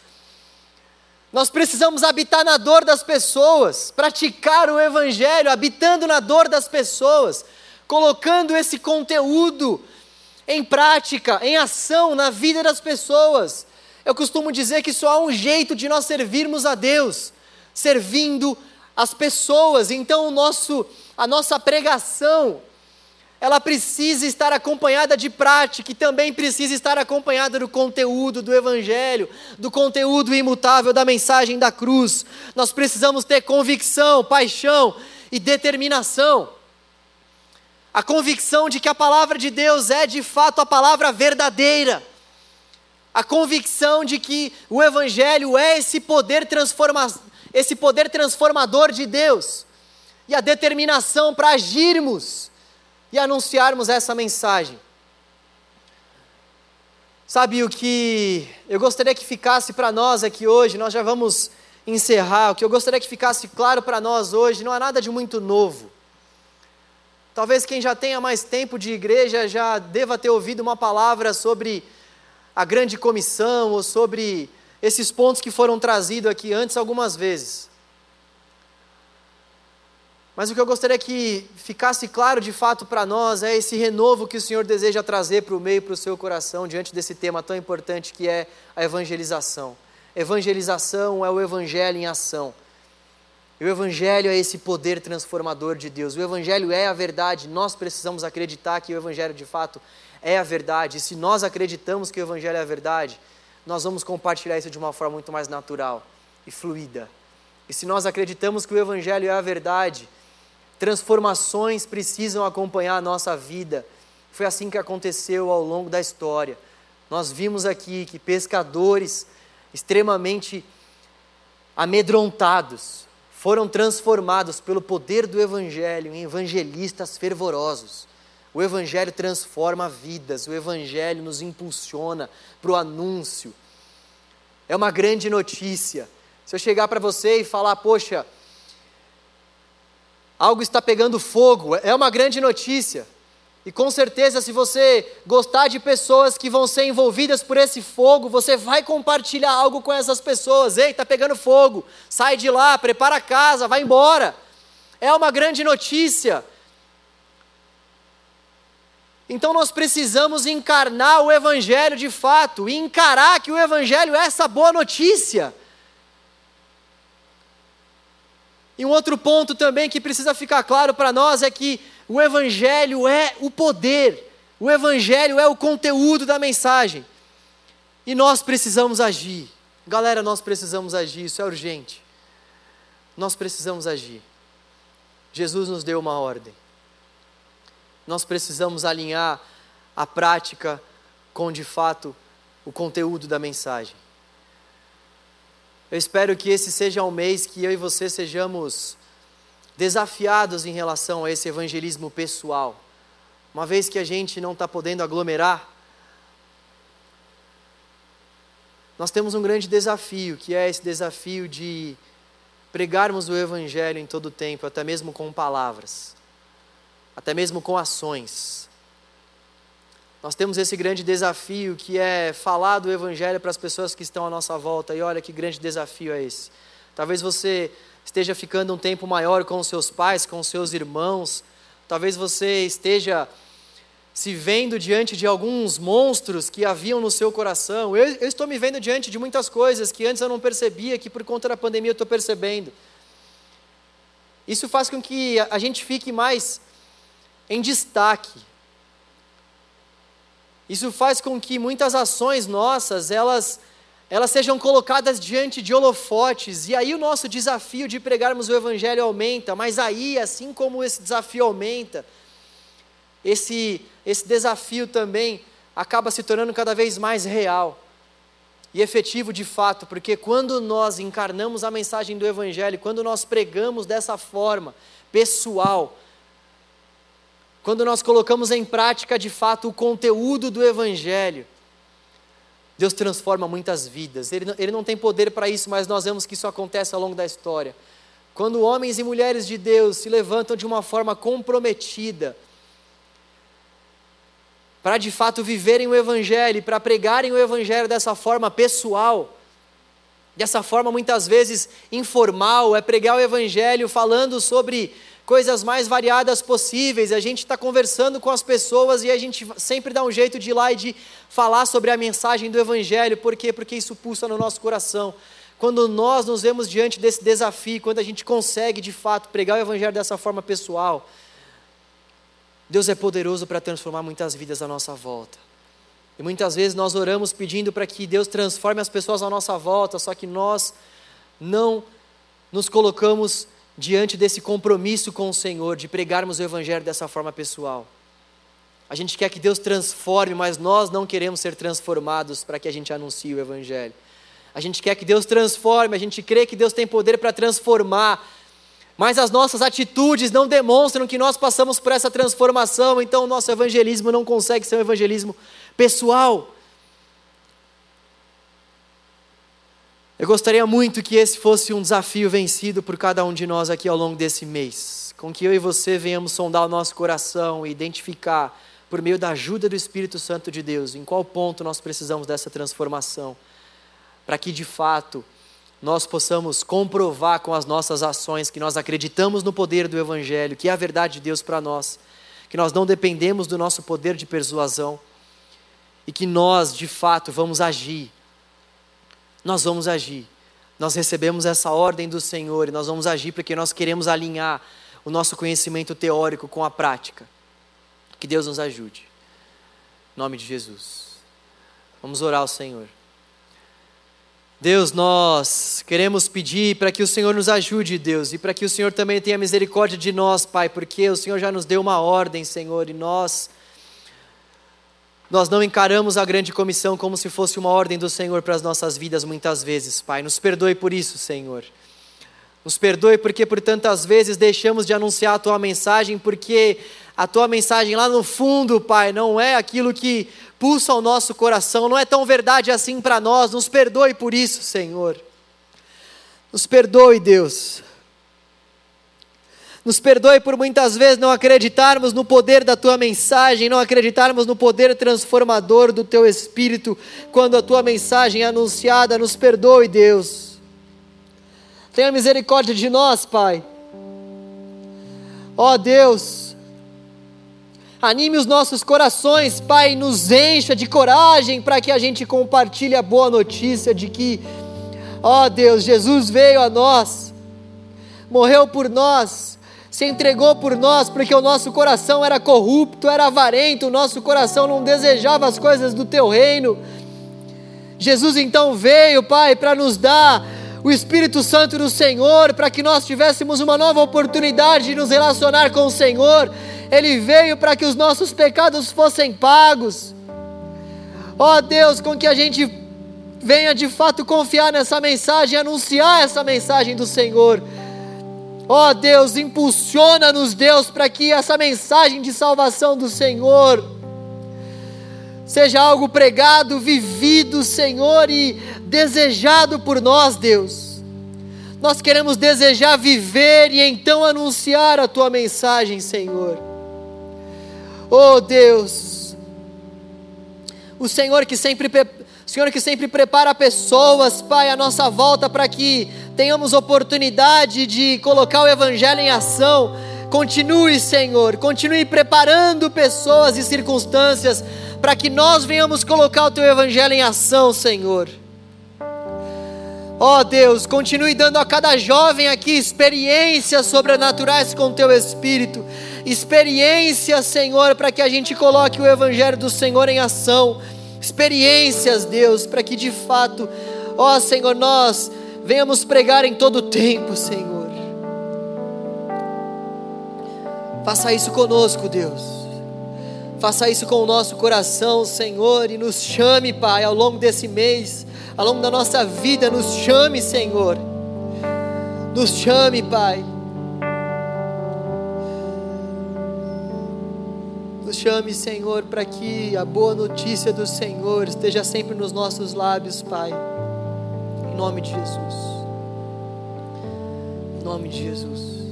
Nós precisamos habitar na dor das pessoas, praticar o Evangelho, habitando na dor das pessoas, colocando esse conteúdo em prática, em ação na vida das pessoas. Eu costumo dizer que só há um jeito de nós servirmos a Deus, servindo as pessoas. Então, nosso, a nossa pregação, ela precisa estar acompanhada de prática e também precisa estar acompanhada do conteúdo do Evangelho, do conteúdo imutável da mensagem da cruz. Nós precisamos ter convicção, paixão e determinação. A convicção de que a palavra de Deus é de fato a palavra verdadeira. A convicção de que o Evangelho é esse poder, transforma, esse poder transformador de Deus. E a determinação para agirmos e anunciarmos essa mensagem. Sabe o que eu gostaria que ficasse para nós aqui hoje, nós já vamos encerrar. O que eu gostaria que ficasse claro para nós hoje não há nada de muito novo. Talvez quem já tenha mais tempo de igreja já deva ter ouvido uma palavra sobre a grande comissão ou sobre esses pontos que foram trazidos aqui antes algumas vezes. Mas o que eu gostaria que ficasse claro de fato para nós é esse renovo que o Senhor deseja trazer para o meio, para o seu coração, diante desse tema tão importante que é a evangelização. Evangelização é o evangelho em ação. O evangelho é esse poder transformador de Deus. O evangelho é a verdade. Nós precisamos acreditar que o evangelho de fato é a verdade. E se nós acreditamos que o evangelho é a verdade, nós vamos compartilhar isso de uma forma muito mais natural e fluida. E se nós acreditamos que o evangelho é a verdade, Transformações precisam acompanhar a nossa vida. Foi assim que aconteceu ao longo da história. Nós vimos aqui que pescadores extremamente amedrontados foram transformados pelo poder do Evangelho em evangelistas fervorosos. O Evangelho transforma vidas, o Evangelho nos impulsiona para o anúncio. É uma grande notícia. Se eu chegar para você e falar, poxa, algo está pegando fogo, é uma grande notícia. E com certeza, se você gostar de pessoas que vão ser envolvidas por esse fogo, você vai compartilhar algo com essas pessoas. Ei, está pegando fogo, sai de lá, prepara a casa, vai embora. É uma grande notícia. Então nós precisamos encarnar o Evangelho de fato, e encarar que o Evangelho é essa boa notícia. E um outro ponto também que precisa ficar claro para nós é que o Evangelho é o poder, o Evangelho é o conteúdo da mensagem. E nós precisamos agir. Galera, nós precisamos agir, isso é urgente. nós precisamos agir. Jesus nos deu uma ordem. Nós precisamos alinhar a prática com de fato o conteúdo da mensagem. Eu espero que esse seja um mês que eu e você sejamos desafiados em relação a esse evangelismo pessoal. Uma vez que a gente não está podendo aglomerar, nós temos um grande desafio, que é esse desafio de pregarmos o Evangelho em todo o tempo, até mesmo com palavras, até mesmo com ações. Nós temos esse grande desafio que é falar do Evangelho para as pessoas que estão à nossa volta, e olha que grande desafio é esse. Talvez você esteja ficando um tempo maior com seus pais, com seus irmãos, talvez você esteja se vendo diante de alguns monstros que haviam no seu coração. Eu, eu, estou me vendo diante de muitas coisas que antes eu não percebia, que por conta da pandemia eu estou percebendo. Isso faz com que a gente fique mais em destaque. Isso faz com que muitas ações nossas, elas, elas sejam colocadas diante de holofotes, e aí o nosso desafio de pregarmos o Evangelho aumenta, mas aí, assim como esse desafio aumenta, esse, esse desafio também acaba se tornando cada vez mais real e efetivo de fato, porque quando nós encarnamos a mensagem do Evangelho, quando nós pregamos dessa forma, pessoal, quando nós colocamos em prática de fato o conteúdo do Evangelho, Deus transforma muitas vidas. Ele não, ele não tem poder para isso, mas nós vemos que isso acontece ao longo da história. Quando homens e mulheres de Deus se levantam de uma forma comprometida, para de fato viverem o Evangelho, para pregarem o Evangelho dessa forma pessoal, dessa forma muitas vezes informal, é pregar o Evangelho falando sobre coisas mais variadas possíveis. A gente está conversando com as pessoas e a gente sempre dá um jeito de ir lá e de falar sobre a mensagem do Evangelho, por quê? Porque isso pulsa no nosso coração. Quando nós nos vemos diante desse desafio, quando a gente consegue de fato pregar o Evangelho dessa forma pessoal, Deus é poderoso para transformar muitas vidas à nossa volta. E muitas vezes nós oramos pedindo para que Deus transforme as pessoas à nossa volta, só que nós não nos colocamos diante desse compromisso com o Senhor, de pregarmos o Evangelho dessa forma pessoal. A gente quer que Deus transforme, mas nós não queremos ser transformados para que a gente anuncie o Evangelho. A gente quer que Deus transforme, a gente crê que Deus tem poder para transformar, mas as nossas atitudes não demonstram que nós passamos por essa transformação, então o nosso evangelismo não consegue ser um evangelismo pessoal. Eu gostaria muito que esse fosse um desafio vencido por cada um de nós aqui ao longo desse mês, com que eu e você venhamos sondar o nosso coração e identificar, por meio da ajuda do Espírito Santo de Deus, em qual ponto nós precisamos dessa transformação, para que de fato nós possamos comprovar com as nossas ações que nós acreditamos no poder do Evangelho, que é a verdade de Deus para nós, que nós não dependemos do nosso poder de persuasão e que nós, de fato, vamos agir. Nós vamos agir. Nós recebemos essa ordem do Senhor e nós vamos agir porque nós queremos alinhar o nosso conhecimento teórico com a prática. Que Deus nos ajude. Em nome de Jesus. Vamos orar ao Senhor. Deus, nós queremos pedir para que o Senhor nos ajude, Deus, e para que o Senhor também tenha misericórdia de nós, Pai, porque o Senhor já nos deu uma ordem, Senhor, e nós nós não encaramos a grande comissão como se fosse uma ordem do Senhor para as nossas vidas muitas vezes, Pai. Nos perdoe por isso, Senhor. Nos perdoe porque por tantas vezes deixamos de anunciar a tua mensagem, porque a tua mensagem lá no fundo, Pai, não é aquilo que pulsa o nosso coração, não é tão verdade assim para nós. Nos perdoe por isso, Senhor. Nos perdoe, Deus. Nos perdoe por muitas vezes não acreditarmos no poder da tua mensagem, não acreditarmos no poder transformador do teu espírito quando a tua mensagem é anunciada. Nos perdoe, Deus. Tenha misericórdia de nós, Pai. Ó oh, Deus, Anime os nossos corações, Pai, nos encha de coragem para que a gente compartilhe a boa notícia de que, ó Deus, Jesus veio a nós, morreu por nós, se entregou por nós, porque o nosso coração era corrupto, era avarento, o nosso coração não desejava as coisas do teu reino. Jesus então veio, Pai, para nos dar o Espírito Santo do Senhor para que nós tivéssemos uma nova oportunidade de nos relacionar com o Senhor. Ele veio para que os nossos pecados fossem pagos. Ó oh, Deus, com que a gente venha de fato confiar nessa mensagem, anunciar essa mensagem do Senhor. Ó oh, Deus, impulsiona-nos, Deus, para que essa mensagem de salvação do Senhor seja algo pregado, vivido, Senhor, e desejado por nós, Deus. Nós queremos desejar viver e então anunciar a tua mensagem, Senhor. Oh Deus, o Senhor que sempre Senhor que sempre prepara pessoas, Pai, à nossa volta para que tenhamos oportunidade de colocar o evangelho em ação. Continue, Senhor, continue preparando pessoas e circunstâncias para que nós venhamos colocar o teu evangelho em ação, Senhor. Ó oh, Deus, continue dando a cada jovem aqui experiências sobrenaturais com o teu espírito. Experiências, Senhor, para que a gente coloque o evangelho do Senhor em ação. Experiências, Deus, para que de fato, ó Senhor, nós venhamos pregar em todo tempo, Senhor. Faça isso conosco, Deus. Faça isso com o nosso coração, Senhor, e nos chame, Pai, ao longo desse mês, ao longo da nossa vida, nos chame, Senhor. Nos chame, Pai. Nos chame, Senhor, para que a boa notícia do Senhor esteja sempre nos nossos lábios, Pai. Em nome de Jesus. Em nome de Jesus.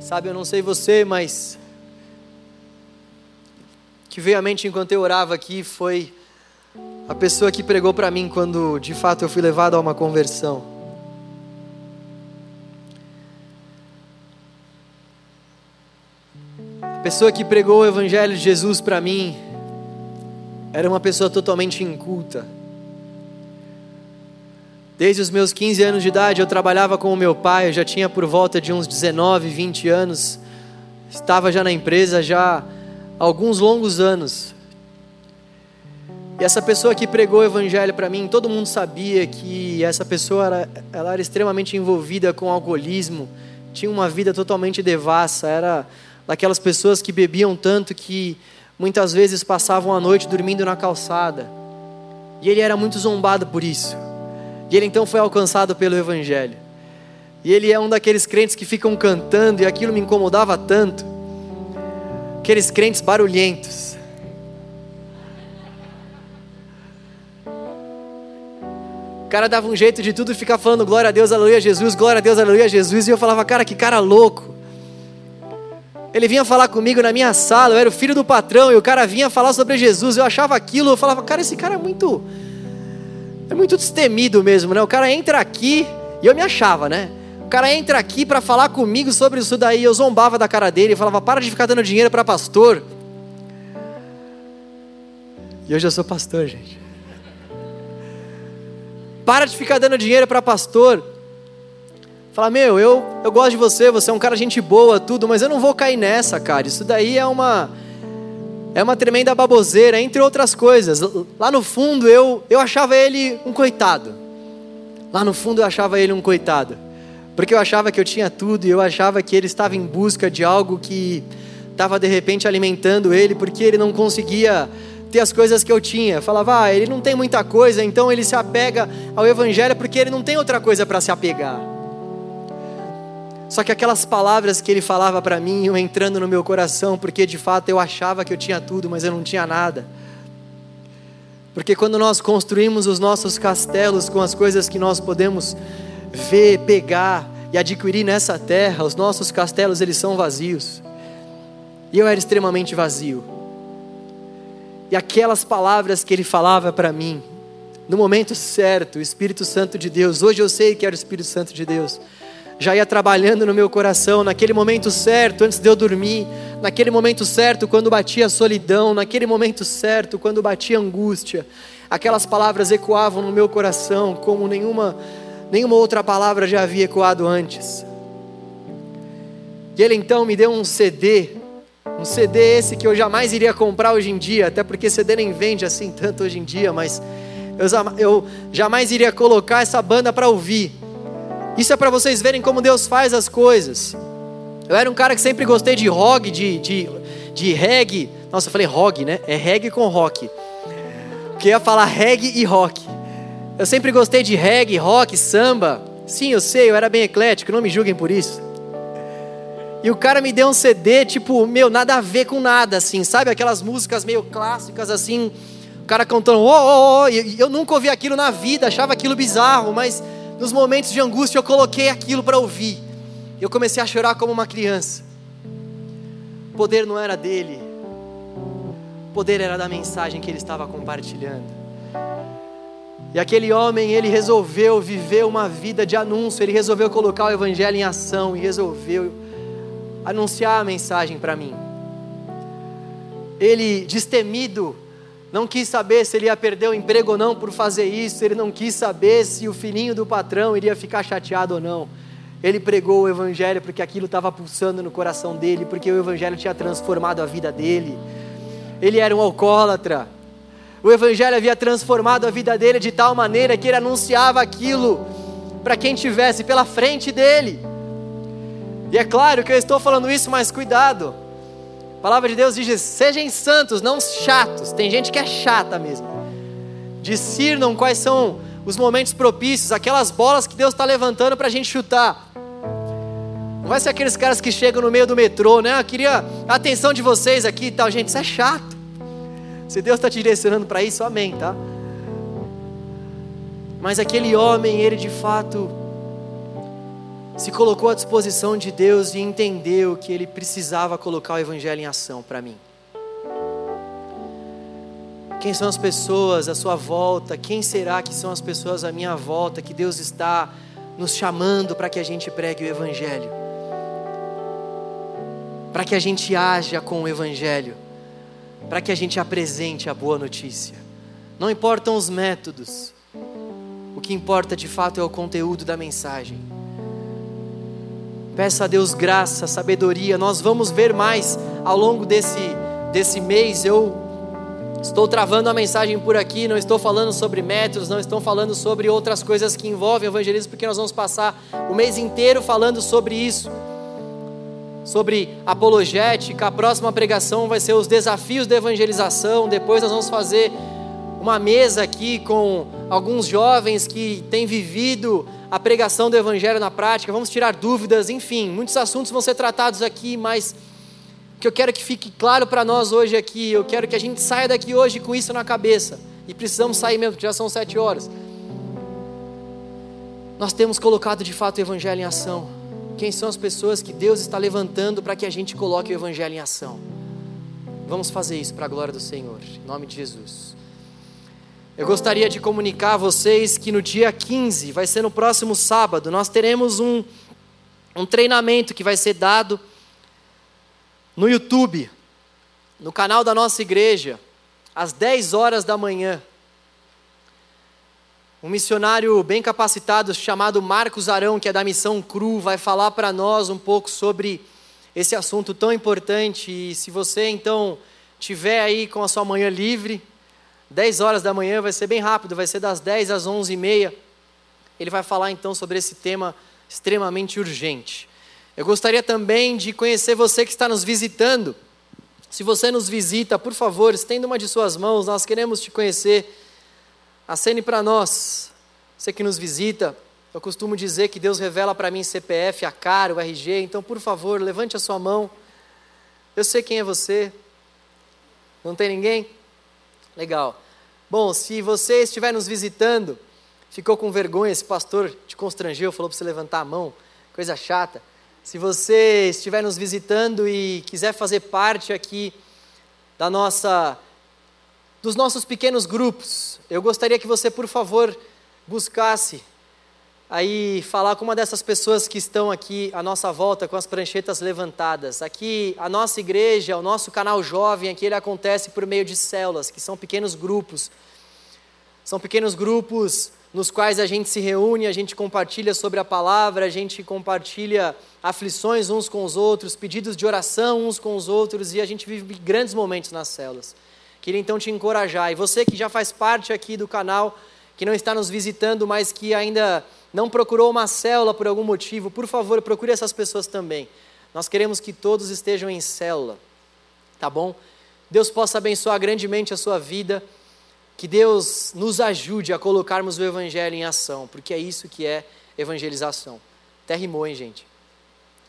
Sabe, eu não sei você, mas que veio à mente enquanto eu orava aqui foi a pessoa que pregou para mim quando de fato eu fui levado a uma conversão. A pessoa que pregou o Evangelho de Jesus para mim era uma pessoa totalmente inculta Desde os meus 15 anos de idade eu trabalhava com o meu pai, eu já tinha por volta de uns 19, 20 anos. Estava já na empresa já há alguns longos anos. E essa pessoa que pregou o evangelho para mim, todo mundo sabia que essa pessoa era, ela era extremamente envolvida com alcoolismo, tinha uma vida totalmente devassa, era daquelas pessoas que bebiam tanto que muitas vezes passavam a noite dormindo na calçada. E ele era muito zombado por isso. E ele então foi alcançado pelo Evangelho. E ele é um daqueles crentes que ficam cantando, e aquilo me incomodava tanto. Aqueles crentes barulhentos. O cara dava um jeito de tudo ficar falando glória a Deus, aleluia Jesus, glória a Deus, aleluia Jesus. E eu falava, cara, que cara louco. Ele vinha falar comigo na minha sala, eu era o filho do patrão, e o cara vinha falar sobre Jesus. Eu achava aquilo, eu falava, cara, esse cara é muito é muito destemido mesmo, né? O cara entra aqui, e eu me achava, né? O cara entra aqui para falar comigo sobre isso daí, eu zombava da cara dele, falava, para de ficar dando dinheiro para pastor. E hoje eu sou pastor, gente. Para de ficar dando dinheiro para pastor. Fala, meu, eu, eu gosto de você, você é um cara gente boa, tudo, mas eu não vou cair nessa, cara. Isso daí é uma é uma tremenda baboseira, entre outras coisas. Lá no fundo eu, eu achava ele um coitado. Lá no fundo eu achava ele um coitado. Porque eu achava que eu tinha tudo e eu achava que ele estava em busca de algo que estava de repente alimentando ele, porque ele não conseguia ter as coisas que eu tinha. Falava, ah, ele não tem muita coisa, então ele se apega ao Evangelho porque ele não tem outra coisa para se apegar. Só que aquelas palavras que ele falava para mim iam entrando no meu coração, porque de fato eu achava que eu tinha tudo, mas eu não tinha nada. Porque quando nós construímos os nossos castelos com as coisas que nós podemos ver, pegar e adquirir nessa terra, os nossos castelos eles são vazios. E eu era extremamente vazio. E aquelas palavras que ele falava para mim, no momento certo, o Espírito Santo de Deus, hoje eu sei que era o Espírito Santo de Deus já ia trabalhando no meu coração, naquele momento certo, antes de eu dormir, naquele momento certo, quando batia a solidão, naquele momento certo, quando batia a angústia, aquelas palavras ecoavam no meu coração como nenhuma, nenhuma outra palavra já havia ecoado antes. E ele então me deu um CD Um CD esse que eu jamais iria comprar hoje em dia, até porque CD nem vende assim tanto hoje em dia, mas eu, eu jamais iria colocar essa banda para ouvir. Isso é para vocês verem como Deus faz as coisas. Eu era um cara que sempre gostei de rock, de, de, de reggae. Nossa, eu falei rock, né? É reggae com rock. Porque ia falar reggae e rock. Eu sempre gostei de reggae, rock, samba. Sim, eu sei, eu era bem eclético, não me julguem por isso. E o cara me deu um CD, tipo, meu, nada a ver com nada, assim, sabe? Aquelas músicas meio clássicas, assim, o cara cantando, oh, oh, oh. E eu nunca ouvi aquilo na vida, achava aquilo bizarro, mas nos momentos de angústia eu coloquei aquilo para ouvir. Eu comecei a chorar como uma criança. O poder não era dele, o poder era da mensagem que ele estava compartilhando. E aquele homem, ele resolveu viver uma vida de anúncio, ele resolveu colocar o evangelho em ação e resolveu anunciar a mensagem para mim. Ele, destemido, não quis saber se ele ia perder o emprego ou não por fazer isso, ele não quis saber se o filhinho do patrão iria ficar chateado ou não. Ele pregou o Evangelho porque aquilo estava pulsando no coração dele, porque o Evangelho tinha transformado a vida dele. Ele era um alcoólatra. O Evangelho havia transformado a vida dele de tal maneira que ele anunciava aquilo para quem tivesse pela frente dele. E é claro que eu estou falando isso, mas cuidado. A palavra de Deus diz: sejam santos, não chatos. Tem gente que é chata mesmo. Discernam quais são os momentos propícios, aquelas bolas que Deus está levantando para a gente chutar. Não vai ser aqueles caras que chegam no meio do metrô, né? Eu queria a atenção de vocês aqui e tal. Gente, isso é chato. Se Deus está te direcionando para isso, amém, tá? Mas aquele homem, ele de fato se colocou à disposição de Deus e entendeu que ele precisava colocar o Evangelho em ação para mim. Quem são as pessoas à sua volta? Quem será que são as pessoas à minha volta que Deus está nos chamando para que a gente pregue o Evangelho? para que a gente haja com o Evangelho, para que a gente apresente a boa notícia. Não importam os métodos, o que importa de fato é o conteúdo da mensagem. Peça a Deus graça, sabedoria. Nós vamos ver mais ao longo desse, desse mês. Eu estou travando a mensagem por aqui, não estou falando sobre métodos, não estou falando sobre outras coisas que envolvem evangelismo, porque nós vamos passar o mês inteiro falando sobre isso sobre apologética. A próxima pregação vai ser os desafios da evangelização. Depois nós vamos fazer uma mesa aqui com alguns jovens que têm vivido a pregação do evangelho na prática. Vamos tirar dúvidas, enfim, muitos assuntos vão ser tratados aqui, mas o que eu quero que fique claro para nós hoje aqui, eu quero que a gente saia daqui hoje com isso na cabeça. E precisamos sair mesmo, porque já são sete horas. Nós temos colocado de fato o evangelho em ação. Quem são as pessoas que Deus está levantando para que a gente coloque o Evangelho em ação? Vamos fazer isso para a glória do Senhor, em nome de Jesus. Eu gostaria de comunicar a vocês que no dia 15, vai ser no próximo sábado, nós teremos um, um treinamento que vai ser dado no YouTube, no canal da nossa igreja, às 10 horas da manhã. Um missionário bem capacitado chamado Marcos Arão, que é da Missão Cru, vai falar para nós um pouco sobre esse assunto tão importante. E se você então tiver aí com a sua manhã livre, 10 horas da manhã, vai ser bem rápido, vai ser das 10 às 11 e meia. Ele vai falar então sobre esse tema extremamente urgente. Eu gostaria também de conhecer você que está nos visitando. Se você nos visita, por favor, estenda uma de suas mãos, nós queremos te conhecer. Acene para nós, você que nos visita. Eu costumo dizer que Deus revela para mim CPF, a cara, o RG, então por favor, levante a sua mão. Eu sei quem é você. Não tem ninguém? Legal. Bom, se você estiver nos visitando, ficou com vergonha, esse pastor te constrangeu, falou para você levantar a mão, coisa chata. Se você estiver nos visitando e quiser fazer parte aqui da nossa dos nossos pequenos grupos, eu gostaria que você, por favor, buscasse aí falar com uma dessas pessoas que estão aqui à nossa volta com as pranchetas levantadas. Aqui, a nossa igreja, o nosso canal jovem, aqui ele acontece por meio de células, que são pequenos grupos. São pequenos grupos nos quais a gente se reúne, a gente compartilha sobre a palavra, a gente compartilha aflições uns com os outros, pedidos de oração uns com os outros e a gente vive grandes momentos nas células. Queria então te encorajar. E você que já faz parte aqui do canal, que não está nos visitando, mas que ainda não procurou uma célula por algum motivo, por favor, procure essas pessoas também. Nós queremos que todos estejam em célula, tá bom? Deus possa abençoar grandemente a sua vida, que Deus nos ajude a colocarmos o Evangelho em ação, porque é isso que é evangelização. Até rimou, hein, gente?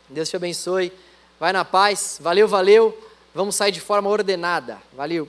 Deus te abençoe, vai na paz, valeu, valeu, vamos sair de forma ordenada, valeu.